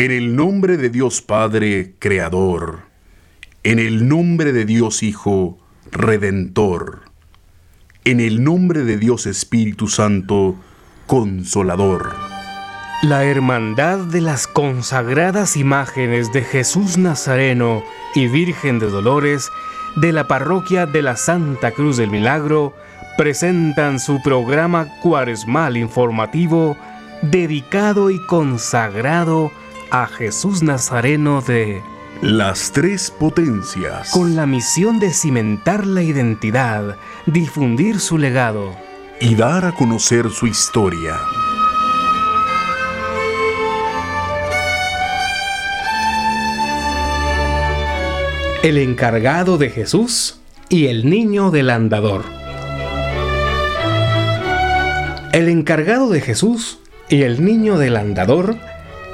En el nombre de Dios Padre, Creador, en el nombre de Dios Hijo, Redentor, en el nombre de Dios Espíritu Santo, Consolador. La Hermandad de las consagradas imágenes de Jesús Nazareno y Virgen de Dolores de la parroquia de la Santa Cruz del Milagro presentan su programa cuaresmal informativo dedicado y consagrado a Jesús Nazareno de Las Tres Potencias. Con la misión de cimentar la identidad, difundir su legado y dar a conocer su historia. El encargado de Jesús y el niño del andador. El encargado de Jesús y el niño del andador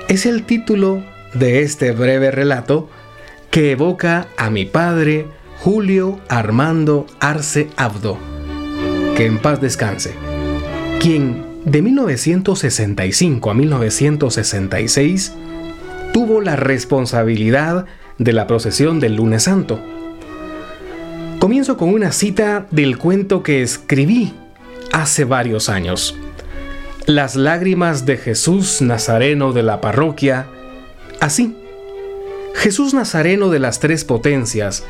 es el título de este breve relato que evoca a mi padre Julio Armando Arce Abdo, que en paz descanse, quien de 1965 a 1966 tuvo la responsabilidad de la procesión del lunes santo. Comienzo con una cita del cuento que escribí hace varios años. Las lágrimas de Jesús Nazareno de la parroquia, así. Jesús Nazareno de las Tres Potencias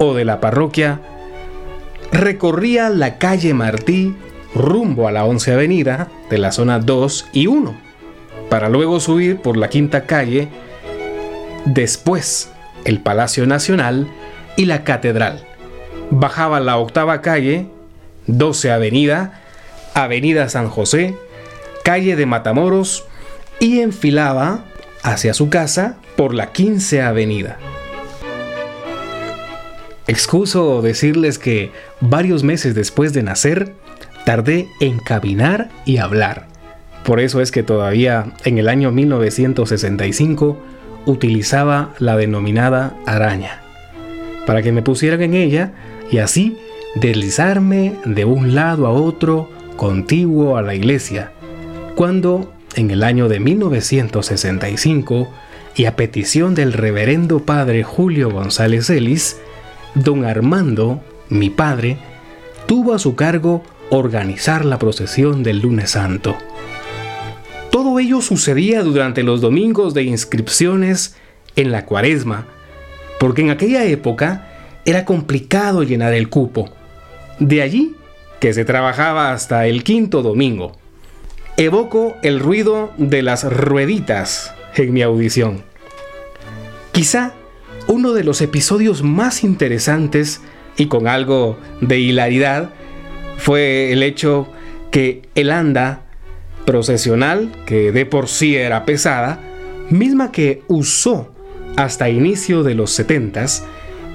o de la parroquia recorría la calle Martí rumbo a la 11 Avenida de la zona 2 y 1, para luego subir por la quinta calle, después el Palacio Nacional y la Catedral. Bajaba la octava calle, 12 Avenida, Avenida San José, calle de Matamoros y enfilaba hacia su casa por la 15 Avenida. Excuso decirles que varios meses después de nacer, tardé en caminar y hablar. Por eso es que todavía en el año 1965 utilizaba la denominada araña, para que me pusieran en ella y así deslizarme de un lado a otro contiguo a la iglesia, cuando en el año de 1965 y a petición del reverendo padre Julio González Ellis, don Armando, mi padre, tuvo a su cargo organizar la procesión del lunes santo. Todo ello sucedía durante los domingos de inscripciones en la cuaresma, porque en aquella época era complicado llenar el cupo. De allí que se trabajaba hasta el quinto domingo. Evoco el ruido de las rueditas en mi audición. Quizá uno de los episodios más interesantes y con algo de hilaridad fue el hecho que el anda procesional, que de por sí era pesada, misma que usó hasta inicio de los 70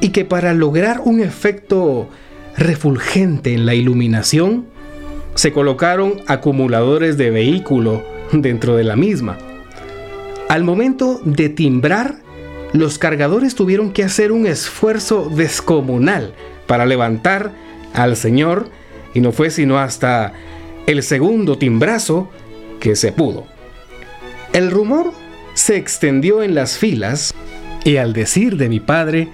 y que para lograr un efecto refulgente en la iluminación, se colocaron acumuladores de vehículo dentro de la misma. Al momento de timbrar, los cargadores tuvieron que hacer un esfuerzo descomunal para levantar al señor y no fue sino hasta el segundo timbrazo que se pudo. El rumor se extendió en las filas y al decir de mi padre,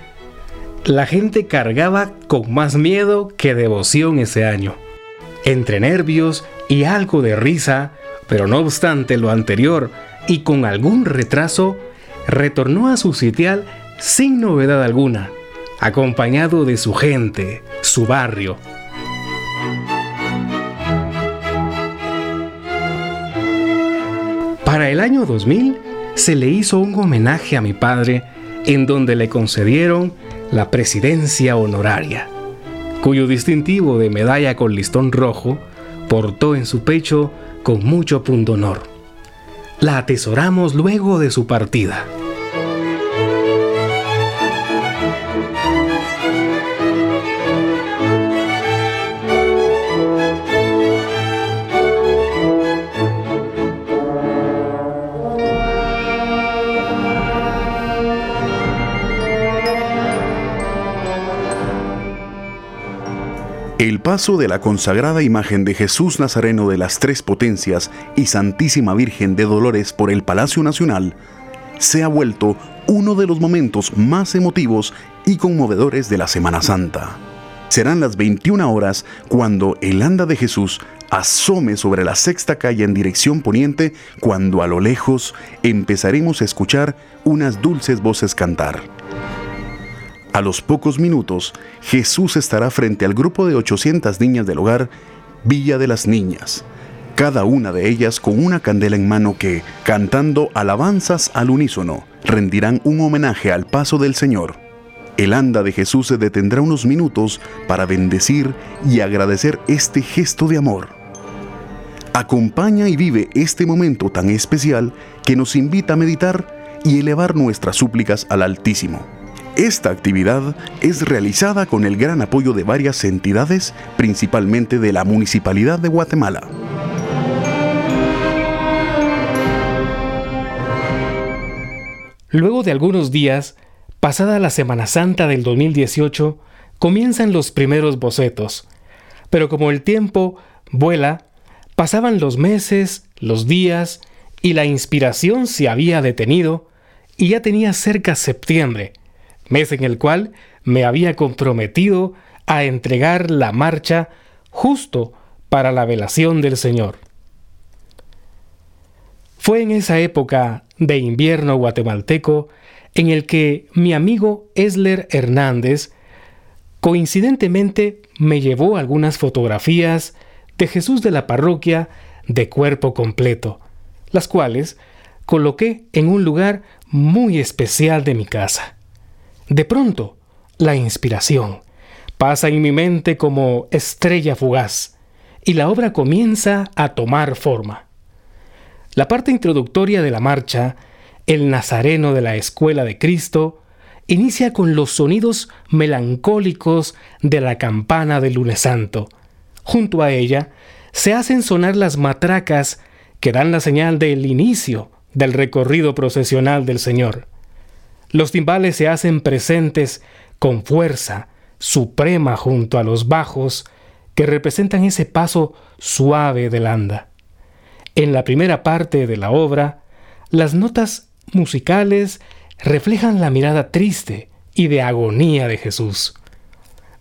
la gente cargaba con más miedo que devoción ese año. Entre nervios y algo de risa, pero no obstante lo anterior y con algún retraso, retornó a su sitial sin novedad alguna, acompañado de su gente, su barrio. Para el año 2000 se le hizo un homenaje a mi padre en donde le concedieron la presidencia honoraria, cuyo distintivo de medalla con listón rojo portó en su pecho con mucho pundonor. La atesoramos luego de su partida. Paso de la consagrada imagen de Jesús Nazareno de las Tres Potencias y Santísima Virgen de Dolores por el Palacio Nacional se ha vuelto uno de los momentos más emotivos y conmovedores de la Semana Santa. Serán las 21 horas cuando el anda de Jesús asome sobre la sexta calle en dirección poniente, cuando a lo lejos empezaremos a escuchar unas dulces voces cantar. A los pocos minutos, Jesús estará frente al grupo de 800 niñas del hogar Villa de las Niñas, cada una de ellas con una candela en mano que, cantando alabanzas al unísono, rendirán un homenaje al paso del Señor. El anda de Jesús se detendrá unos minutos para bendecir y agradecer este gesto de amor. Acompaña y vive este momento tan especial que nos invita a meditar y elevar nuestras súplicas al Altísimo. Esta actividad es realizada con el gran apoyo de varias entidades, principalmente de la Municipalidad de Guatemala. Luego de algunos días, pasada la Semana Santa del 2018, comienzan los primeros bocetos. Pero como el tiempo vuela, pasaban los meses, los días, y la inspiración se había detenido, y ya tenía cerca septiembre, mes en el cual me había comprometido a entregar la marcha justo para la velación del Señor. Fue en esa época de invierno guatemalteco en el que mi amigo Esler Hernández coincidentemente me llevó algunas fotografías de Jesús de la parroquia de cuerpo completo, las cuales coloqué en un lugar muy especial de mi casa. De pronto, la inspiración pasa en mi mente como estrella fugaz y la obra comienza a tomar forma. La parte introductoria de la marcha, El Nazareno de la Escuela de Cristo, inicia con los sonidos melancólicos de la campana del lunes santo. Junto a ella se hacen sonar las matracas que dan la señal del inicio del recorrido procesional del Señor. Los timbales se hacen presentes con fuerza suprema junto a los bajos que representan ese paso suave del anda. En la primera parte de la obra, las notas musicales reflejan la mirada triste y de agonía de Jesús.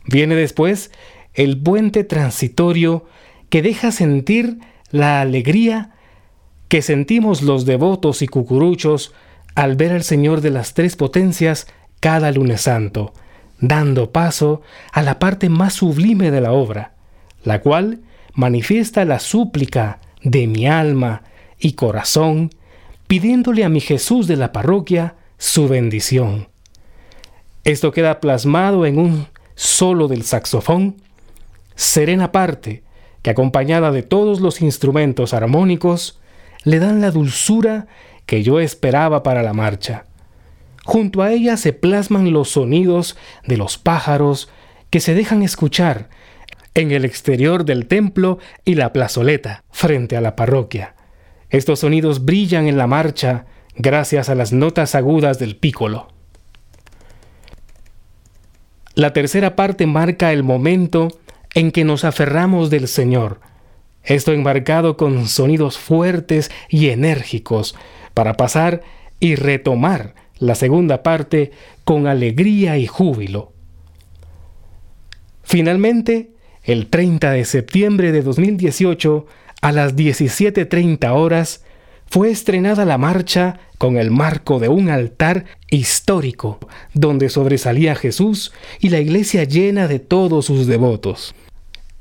Viene después el puente transitorio que deja sentir la alegría que sentimos los devotos y cucuruchos al ver al Señor de las tres potencias cada lunes santo, dando paso a la parte más sublime de la obra, la cual manifiesta la súplica de mi alma y corazón, pidiéndole a mi Jesús de la parroquia su bendición. Esto queda plasmado en un solo del saxofón, serena parte, que acompañada de todos los instrumentos armónicos, le dan la dulzura que yo esperaba para la marcha. Junto a ella se plasman los sonidos de los pájaros que se dejan escuchar en el exterior del templo y la plazoleta, frente a la parroquia. Estos sonidos brillan en la marcha gracias a las notas agudas del pícolo. La tercera parte marca el momento en que nos aferramos del Señor, esto embarcado con sonidos fuertes y enérgicos, para pasar y retomar la segunda parte con alegría y júbilo. Finalmente, el 30 de septiembre de 2018, a las 17.30 horas, fue estrenada la marcha con el marco de un altar histórico, donde sobresalía Jesús y la iglesia llena de todos sus devotos.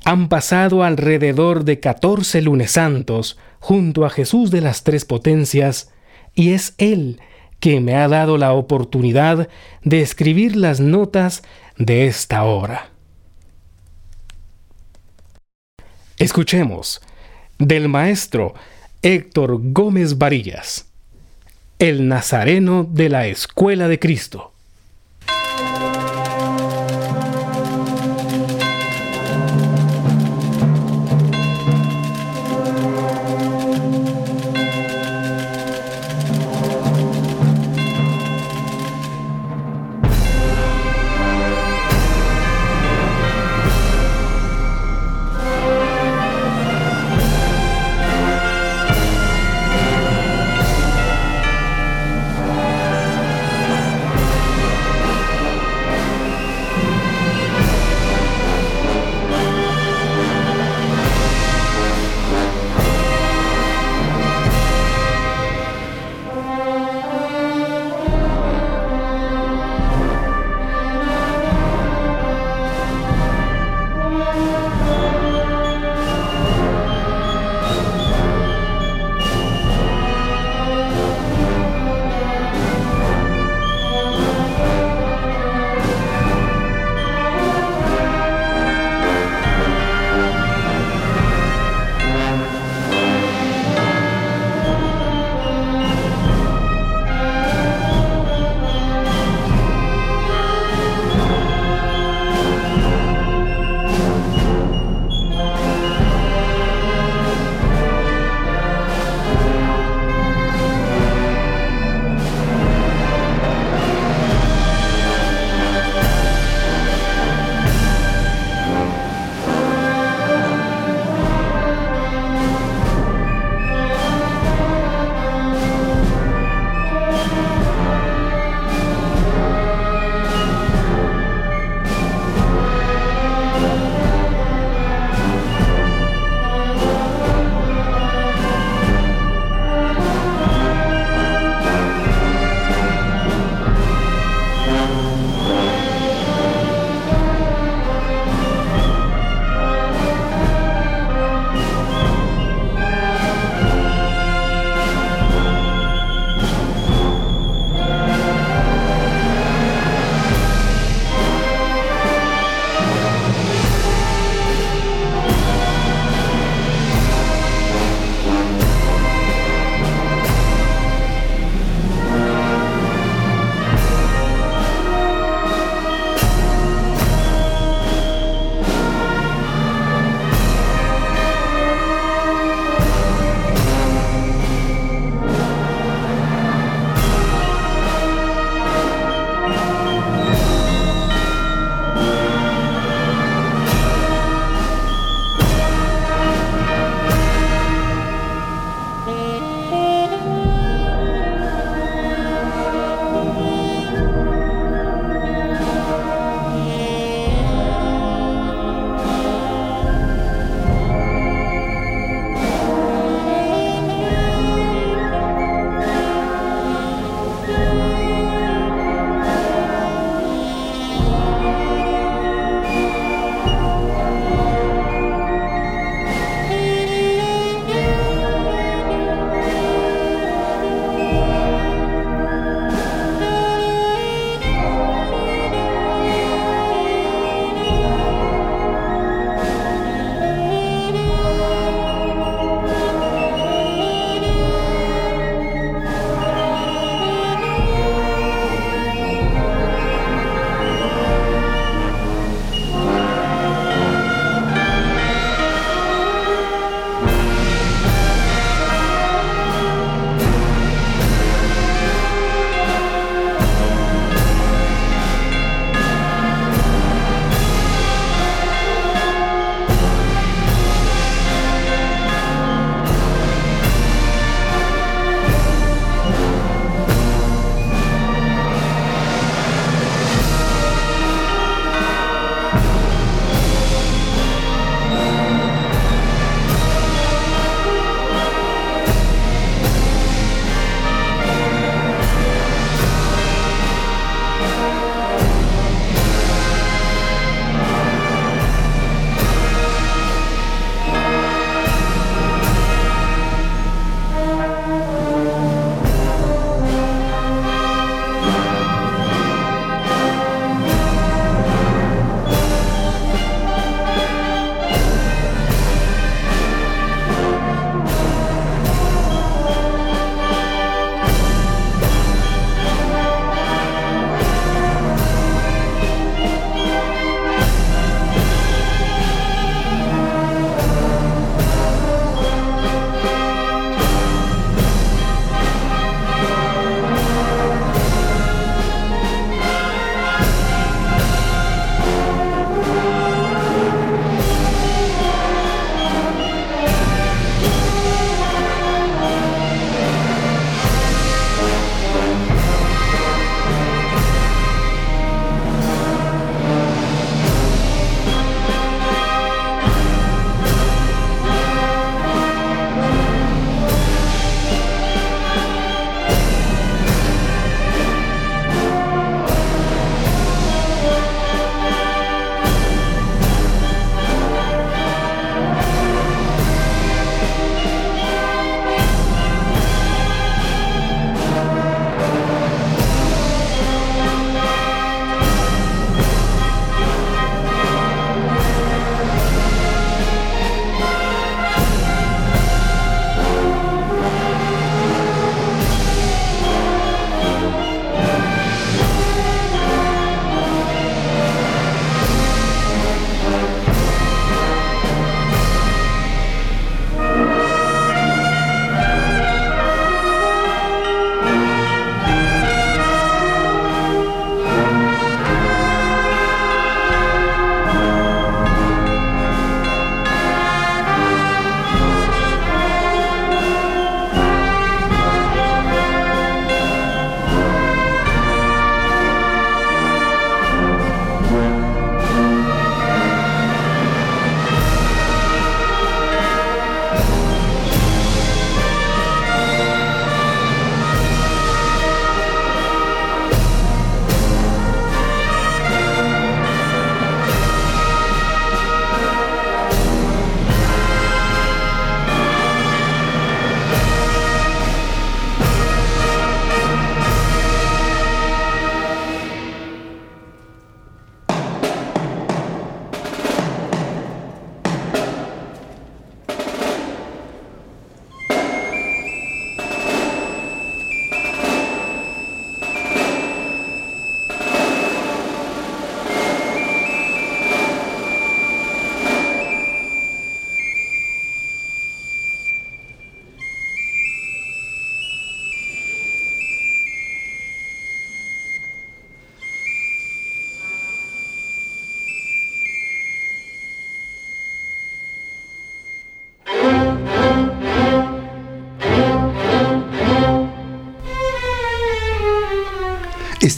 Han pasado alrededor de 14 lunes santos junto a Jesús de las Tres Potencias, y es Él que me ha dado la oportunidad de escribir las notas de esta obra. Escuchemos del maestro Héctor Gómez Varillas, el Nazareno de la Escuela de Cristo.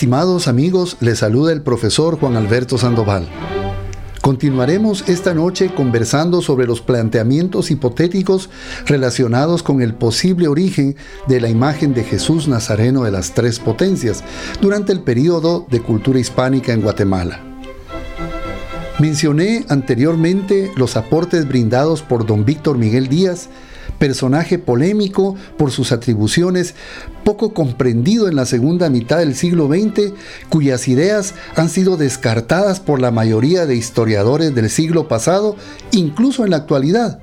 Estimados amigos, les saluda el profesor Juan Alberto Sandoval. Continuaremos esta noche conversando sobre los planteamientos hipotéticos relacionados con el posible origen de la imagen de Jesús Nazareno de las Tres Potencias durante el periodo de cultura hispánica en Guatemala. Mencioné anteriormente los aportes brindados por don Víctor Miguel Díaz personaje polémico por sus atribuciones, poco comprendido en la segunda mitad del siglo XX, cuyas ideas han sido descartadas por la mayoría de historiadores del siglo pasado, incluso en la actualidad.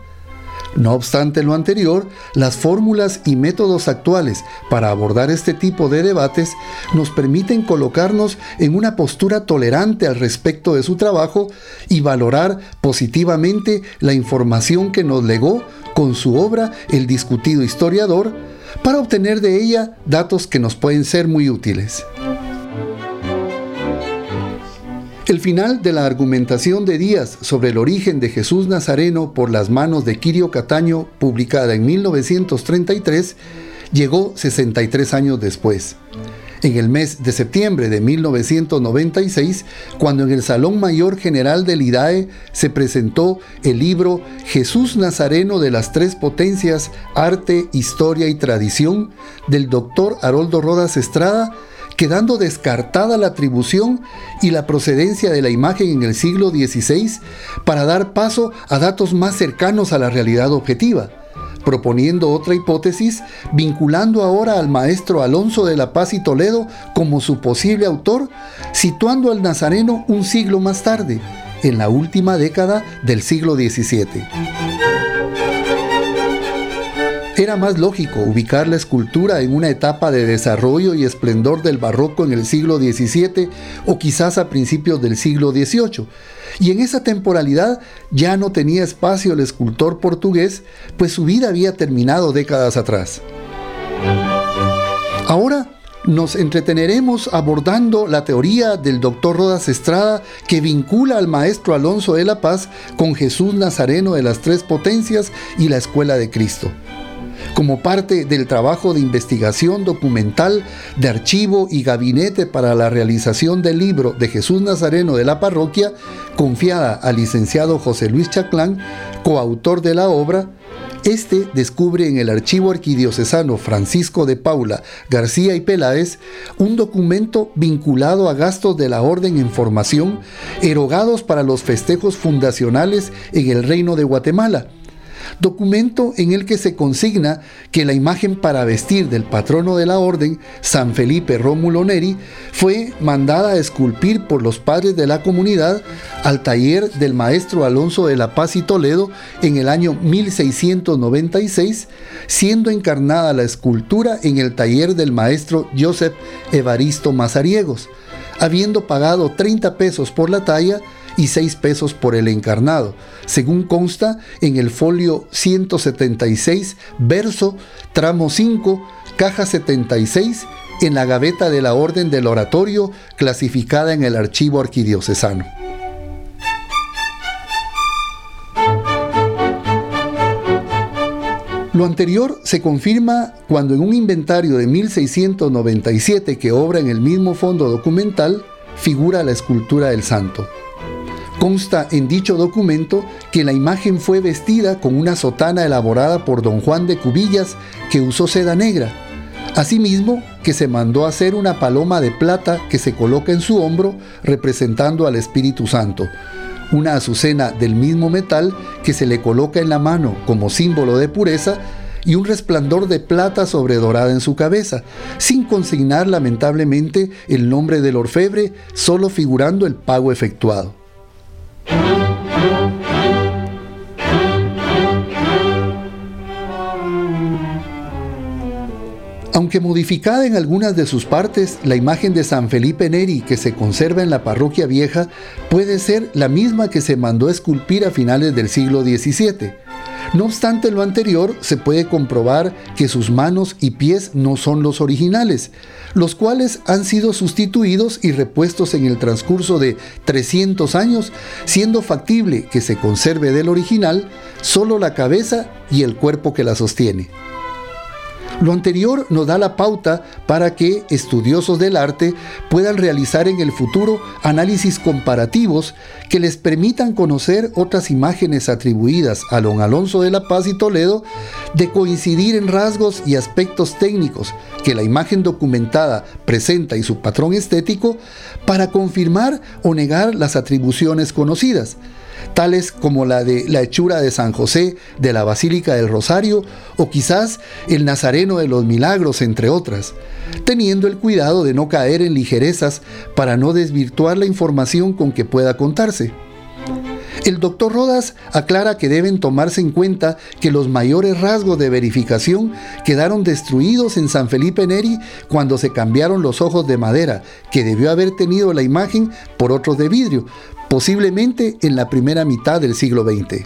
No obstante lo anterior, las fórmulas y métodos actuales para abordar este tipo de debates nos permiten colocarnos en una postura tolerante al respecto de su trabajo y valorar positivamente la información que nos legó con su obra El discutido historiador para obtener de ella datos que nos pueden ser muy útiles. El final de la argumentación de Díaz sobre el origen de Jesús Nazareno por las manos de Quirio Cataño, publicada en 1933, llegó 63 años después. En el mes de septiembre de 1996, cuando en el Salón Mayor General del IDAE se presentó el libro Jesús Nazareno de las Tres Potencias, Arte, Historia y Tradición, del doctor Haroldo Rodas Estrada, quedando descartada la atribución y la procedencia de la imagen en el siglo XVI para dar paso a datos más cercanos a la realidad objetiva, proponiendo otra hipótesis vinculando ahora al maestro Alonso de la Paz y Toledo como su posible autor, situando al nazareno un siglo más tarde, en la última década del siglo XVII. Era más lógico ubicar la escultura en una etapa de desarrollo y esplendor del barroco en el siglo XVII o quizás a principios del siglo XVIII. Y en esa temporalidad ya no tenía espacio el escultor portugués, pues su vida había terminado décadas atrás. Ahora nos entreteneremos abordando la teoría del doctor Rodas Estrada que vincula al maestro Alonso de la Paz con Jesús Nazareno de las Tres Potencias y la Escuela de Cristo como parte del trabajo de investigación documental de archivo y gabinete para la realización del libro de Jesús Nazareno de la parroquia, confiada al licenciado José Luis Chaclán, coautor de la obra, este descubre en el archivo arquidiocesano Francisco de Paula García y Peláez un documento vinculado a gastos de la orden en formación erogados para los festejos fundacionales en el Reino de Guatemala documento en el que se consigna que la imagen para vestir del patrono de la orden, San Felipe Rómulo Neri, fue mandada a esculpir por los padres de la comunidad al taller del maestro Alonso de la Paz y Toledo en el año 1696, siendo encarnada la escultura en el taller del maestro Joseph Evaristo Mazariegos, habiendo pagado 30 pesos por la talla, y 6 pesos por el encarnado, según consta en el folio 176, verso, tramo 5, caja 76, en la gaveta de la Orden del Oratorio, clasificada en el archivo arquidiocesano. Lo anterior se confirma cuando en un inventario de 1697 que obra en el mismo fondo documental figura la escultura del santo. Consta en dicho documento que la imagen fue vestida con una sotana elaborada por don Juan de Cubillas que usó seda negra. Asimismo, que se mandó a hacer una paloma de plata que se coloca en su hombro representando al Espíritu Santo, una azucena del mismo metal que se le coloca en la mano como símbolo de pureza y un resplandor de plata sobredorada en su cabeza, sin consignar lamentablemente el nombre del orfebre, solo figurando el pago efectuado. Aunque modificada en algunas de sus partes, la imagen de San Felipe Neri que se conserva en la parroquia vieja puede ser la misma que se mandó esculpir a finales del siglo XVII. No obstante lo anterior, se puede comprobar que sus manos y pies no son los originales, los cuales han sido sustituidos y repuestos en el transcurso de 300 años, siendo factible que se conserve del original solo la cabeza y el cuerpo que la sostiene. Lo anterior nos da la pauta para que estudiosos del arte puedan realizar en el futuro análisis comparativos que les permitan conocer otras imágenes atribuidas a don Alonso de la Paz y Toledo de coincidir en rasgos y aspectos técnicos que la imagen documentada presenta y su patrón estético para confirmar o negar las atribuciones conocidas tales como la de la hechura de San José de la Basílica del Rosario o quizás el Nazareno de los Milagros, entre otras, teniendo el cuidado de no caer en ligerezas para no desvirtuar la información con que pueda contarse. El doctor Rodas aclara que deben tomarse en cuenta que los mayores rasgos de verificación quedaron destruidos en San Felipe Neri cuando se cambiaron los ojos de madera que debió haber tenido la imagen por otros de vidrio, posiblemente en la primera mitad del siglo XX.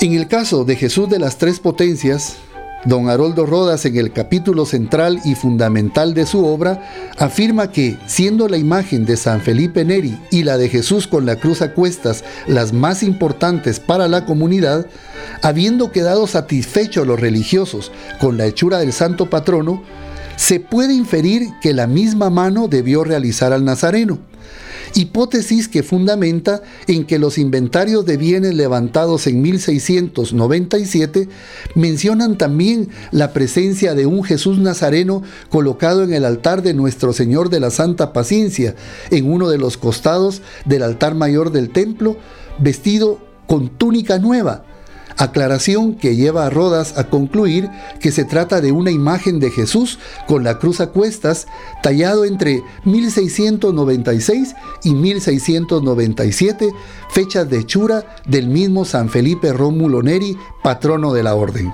En el caso de Jesús de las Tres Potencias, Don Haroldo Rodas en el capítulo central y fundamental de su obra afirma que, siendo la imagen de San Felipe Neri y la de Jesús con la cruz a cuestas las más importantes para la comunidad, habiendo quedado satisfechos los religiosos con la hechura del santo patrono, se puede inferir que la misma mano debió realizar al Nazareno. Hipótesis que fundamenta en que los inventarios de bienes levantados en 1697 mencionan también la presencia de un Jesús Nazareno colocado en el altar de Nuestro Señor de la Santa Paciencia, en uno de los costados del altar mayor del templo, vestido con túnica nueva Aclaración que lleva a Rodas a concluir que se trata de una imagen de Jesús con la cruz a cuestas, tallado entre 1696 y 1697, fechas de hechura del mismo San Felipe Rómulo Neri, patrono de la orden.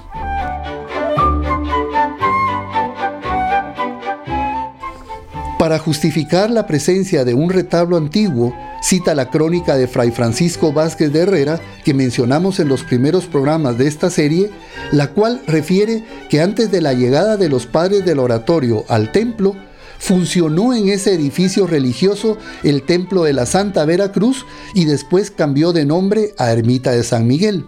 Para justificar la presencia de un retablo antiguo, cita la crónica de Fray Francisco Vázquez de Herrera que mencionamos en los primeros programas de esta serie, la cual refiere que antes de la llegada de los padres del oratorio al templo, funcionó en ese edificio religioso el templo de la Santa Veracruz y después cambió de nombre a Ermita de San Miguel.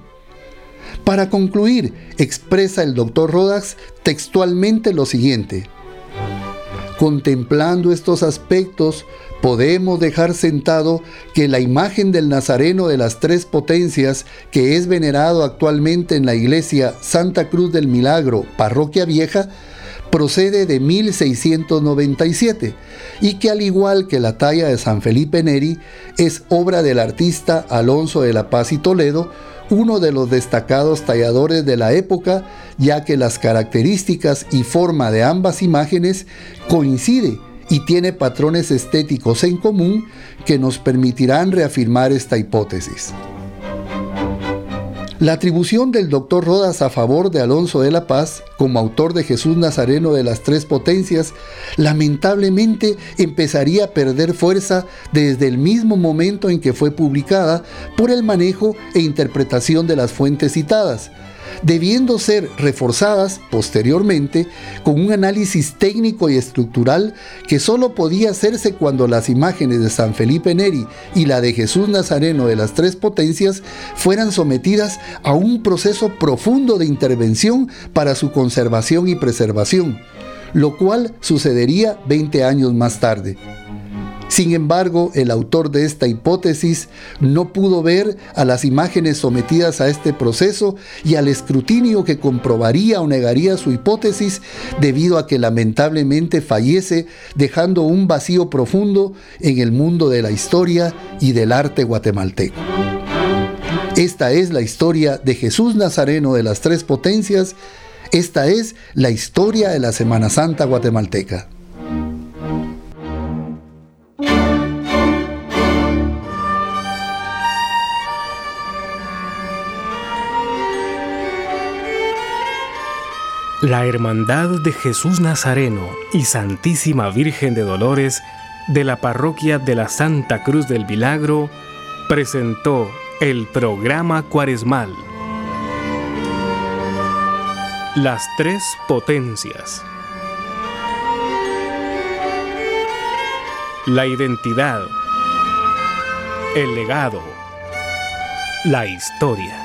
Para concluir, expresa el doctor Rodax textualmente lo siguiente. Contemplando estos aspectos, podemos dejar sentado que la imagen del Nazareno de las tres potencias, que es venerado actualmente en la iglesia Santa Cruz del Milagro, Parroquia Vieja, procede de 1697 y que al igual que la talla de San Felipe Neri, es obra del artista Alonso de la Paz y Toledo, uno de los destacados talladores de la época, ya que las características y forma de ambas imágenes coincide y tiene patrones estéticos en común que nos permitirán reafirmar esta hipótesis. La atribución del doctor Rodas a favor de Alonso de la Paz, como autor de Jesús Nazareno de las Tres Potencias, lamentablemente empezaría a perder fuerza desde el mismo momento en que fue publicada por el manejo e interpretación de las fuentes citadas, debiendo ser reforzadas posteriormente con un análisis técnico y estructural que solo podía hacerse cuando las imágenes de San Felipe Neri y la de Jesús Nazareno de las Tres Potencias fueran sometidas a un proceso profundo de intervención para su conservación y preservación, lo cual sucedería 20 años más tarde. Sin embargo, el autor de esta hipótesis no pudo ver a las imágenes sometidas a este proceso y al escrutinio que comprobaría o negaría su hipótesis debido a que lamentablemente fallece dejando un vacío profundo en el mundo de la historia y del arte guatemalteco. Esta es la historia de Jesús Nazareno de las Tres Potencias. Esta es la historia de la Semana Santa guatemalteca. La Hermandad de Jesús Nazareno y Santísima Virgen de Dolores de la Parroquia de la Santa Cruz del Milagro presentó el programa cuaresmal. Las tres potencias. La identidad. El legado. la historia.